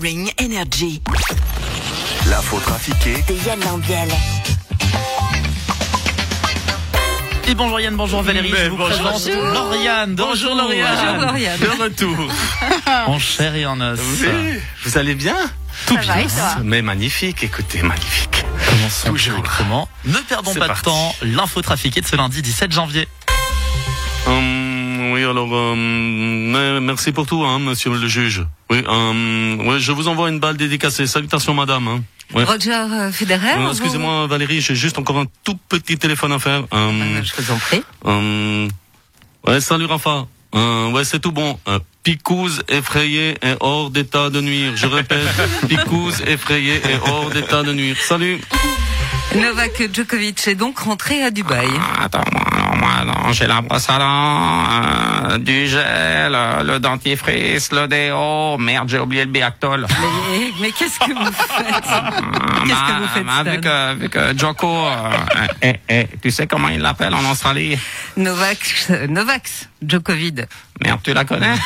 Ring Energy. L'info trafiquée De Yann Lambiel. Et bonjour Yann, bonjour Valérie, Mais je vous bonjour. présente Lauriane. de Bonjour retour. Lauriane. Bonjour, Lauriane. De retour. En chair et en os. Oui, vous allez bien Tout Ça va, bien. toi Mais magnifique, écoutez, magnifique. Commençons Toujours. directement. Ne perdons pas parti. de temps. L'info trafiquée de ce lundi 17 janvier. Hum, oui, alors, euh, mais- merci pour tout, hein, monsieur le juge. Oui, hum, ouais, je vous envoie une balle dédicacée. Salutations, madame. Hein. Ouais. Roger euh, Federer. Euh, vous- Excusez-moi, Valérie, j'ai juste encore un tout petit téléphone à faire. Euh, Je vous en prie. ouais, salut, Rafa. Euh, ouais, c'est tout bon. Euh, Picouse effrayée et hors d'état de nuire. Je répète, Picouse effrayée et hors d'état de nuire. Salut. Novak Djokovic est donc rentré à Dubaï. Attends, moi, moi, non, j'ai la brosse à dents, euh, du gel, euh, le dentifrice, le déo. Merde, j'ai oublié le Biactol. Mais, mais qu'est-ce que vous faites? Qu'est-ce que vous faites, Ah, vu Stan? que, vu que Joko, euh, eh, eh, tu sais comment il l'appelle en Australie? Novak, euh, Novak Djokovic. Merde, tu la connais?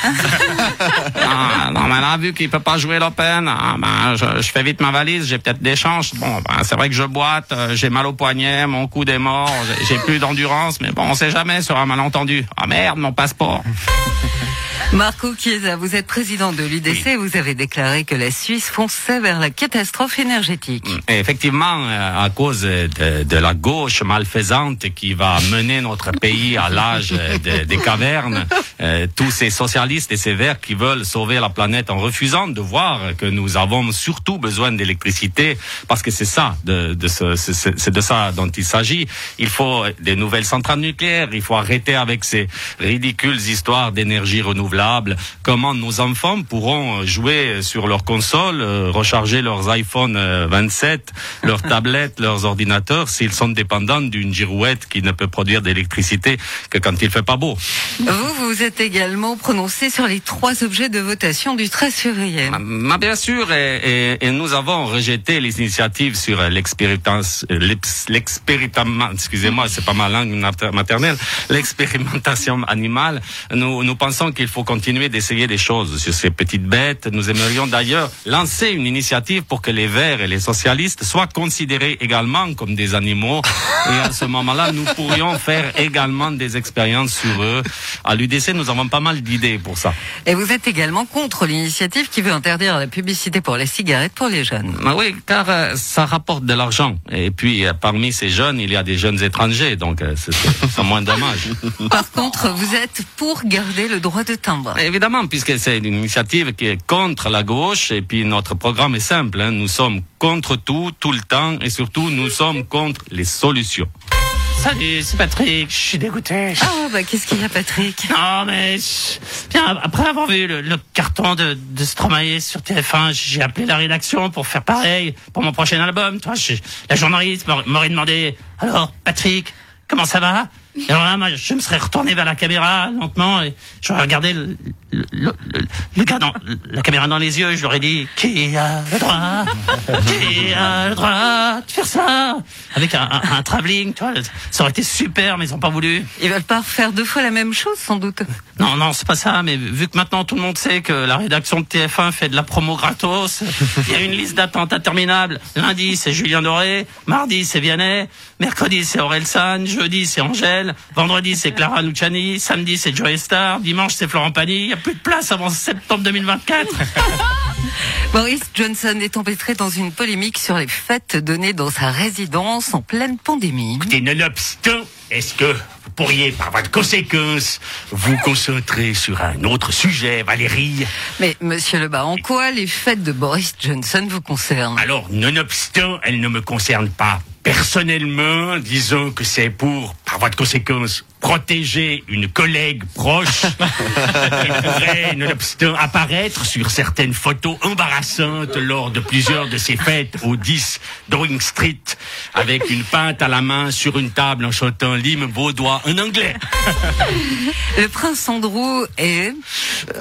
Ah, Non, mais là, vu qu'il peut pas jouer l'Open, ah, ben, je, je fais vite ma valise, j'ai peut-être des chances. Bon, ben, c'est vrai que je boite, euh, j'ai mal au poignet, mon coude est mort, j'ai- j'ai plus d'endurance, mais bon, on sait jamais sur un malentendu. Ah merde, mon passeport. Marco Chiesa, vous êtes président de l'UDC et vous avez déclaré que la Suisse fonçait vers la catastrophe énergétique. Et effectivement, euh, à cause de, de la gauche malfaisante qui va mener notre pays à l'âge de- des cavernes, euh, tous ces socialistes et ces verts qui veulent sauver la planète en refusant de voir que nous avons surtout besoin d'électricité, parce que c'est ça, de, de ce- c'est de ça dont il s'agit. Il faut des nouvelles centrales nucléaires, il faut arrêter avec ces ridicules histoires d'énergie renouvelable. Comment nos enfants pourront jouer sur leur console, euh, recharger leurs iPhone euh, 27, leurs tablettes, leurs ordinateurs, s'ils sont dépendants d'une girouette qui ne peut produire d'électricité que quand il fait pas beau? Vous, vous êtes également prononcé sur les trois objets de votation du 13 février. Ah, bien sûr, et, et- et nous avons rejeté les initiatives sur euh, euh, l'expérimentation, excusez-moi, c'est pas ma langue mater- maternelle, l'expérimentation animale. Nous, nous pensons qu'il faut continuer d'essayer des choses sur ces petites bêtes. Nous aimerions d'ailleurs lancer une initiative pour que les Verts et les socialistes soient considérés également comme des animaux. Et à ce moment-là, nous pourrions faire également des expériences sur eux. À l'UDC, nous avons pas mal d'idées pour ça. Et vous êtes également contre l'initiative qui veut interdire la publicité pour les cigarettes pour les jeunes. Ah oui, car euh, ça rapporte de l'argent. Et puis, euh, parmi ces jeunes, il y a des jeunes étrangers, donc euh, c'est moins dommage. Par contre, vous êtes pour garder le droit de Évidemment, puisque c'est une initiative qui est contre la gauche, et puis notre programme est simple. hein, nous sommes contre tout, tout le temps, et surtout, nous sommes contre les solutions. Salut, c'est Patrick. Je suis dégoûté. Ah, bah, qu'est-ce qu'il y a, Patrick? Non, mais bien après avoir vu le, le carton de, de Stromae sur TF1, j'ai appelé la rédaction pour faire pareil pour mon prochain album. Toi, je- la journaliste m'aurait demandé alors Patrick, comment ça va? Et alors là, moi, je me serais retourné vers la caméra lentement et j'aurais regardé le, le, le- le- gars dans la caméra dans les yeux. Je lui aurais dit qui a le droit, qui a le droit de faire ça? Avec un, un, un travelling. Tu vois, ça aurait été super, mais ils ont pas voulu. Ils veulent pas refaire deux fois la même chose, sans doute. Non, non, c'est pas ça, mais vu que maintenant tout le monde sait que la rédaction de TF1 fait de la promo gratos, il y a une liste d'attente interminable. Lundi, c'est Julien Doré, mardi, c'est Vianney, mercredi, c'est Aurel San, jeudi, c'est Angèle, vendredi, c'est Clara Luciani, samedi, c'est Joey Star, dimanche, c'est Florent Pagny. Plus de place avant septembre 2024. Boris Johnson est empêtré dans une polémique sur les fêtes données dans sa résidence en pleine pandémie. Et nonobstant, est-ce que vous pourriez, par voie de conséquence, vous concentrer sur un autre sujet, Valérie? Mais, monsieur Lebas, en quoi les fêtes de Boris Johnson vous concernent? Alors, nonobstant, elles ne me concernent pas personnellement. Disons que c'est pour, par voie de conséquence, protéger une collègue proche qui pourrait, nonobstant, apparaître sur certaines photos embarrassantes lors de plusieurs de ses fêtes au 10 Downing Street avec une pinte à la main sur une table en chantant l'hymne vaudois en anglais. Le prince Andrew est...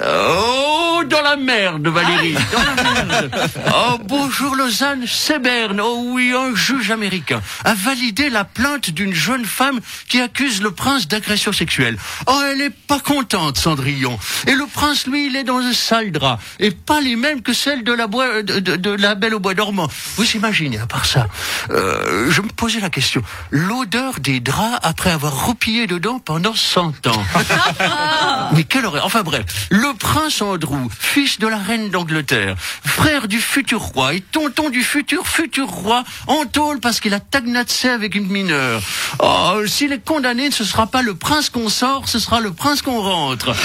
Oh, dans la merde, Valérie, dans la merde. Oh, bonjour Lausanne, c'est Berne. Oh oui, un juge américain a validé la plainte d'une jeune femme qui accuse le prince d'agression sexuelle. Oh, elle est pas contente, Cendrillon. Et le prince, lui, il est dans un sale drap. Et pas les mêmes que celles de la, bois, de, de- de la belle au bois dormant. Vous imaginez, à part ça, euh, je me posais la question. L'odeur des draps après avoir replié dedans pendant 100 ans. Mais quelle horreur. Enfin bref, le prince Andrew, fils de la reine d'Angleterre, frère du futur roi et tonton du futur futur roi, en tôle parce qu'il a tagnatsé avec une mineure. Oh, s'il est condamné, ce sera pas le prince qu'on sort, ce sera le prince qu'on rentre.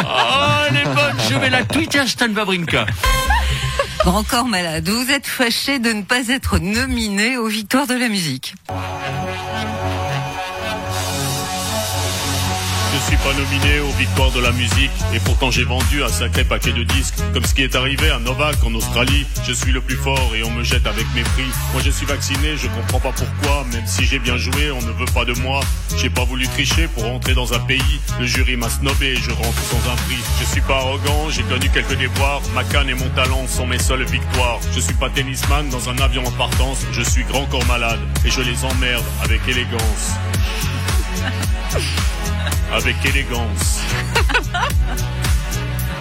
Oh, elle est bonne, je vais la tweeter à Stan Wawrinka. Encore malade, vous êtes fâché de ne pas être nominé aux victoires de la musique. Pas nominé aux victoires de la musique et pourtant j'ai vendu un sacré paquet de disques. Comme ce qui est arrivé à Novak en Australie, je suis le plus fort et on me jette avec mépris. Moi je suis vacciné, je comprends pas pourquoi, même si j'ai bien joué, on ne veut pas de moi. J'ai pas voulu tricher pour rentrer dans un pays, le jury m'a snobé et je rentre sans un prix. Je suis pas arrogant, j'ai connu quelques déboires, ma canne et mon talent sont mes seules victoires. Je suis pas tennisman dans un avion en partance, je suis grand corps malade et je les emmerde avec élégance avec élégance.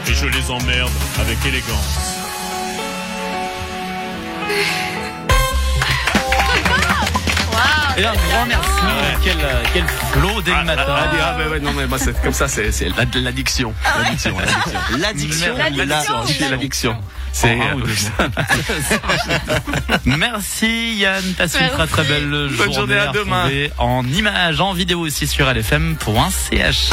Et je les emmerde avec élégance. Et un grand merci. Quel, euh, quel flot dès le matin. Ah, ah, ah, ouais, ouais, non, mais comme ça, c'est c'est la- l'addiction. L'addiction, l'addiction. L'addiction. L'addiction. C'est, En un ou deux Merci Yann, passe une très très belle journée, journée, à demain. En images, en vidéo aussi sur lfm.ch.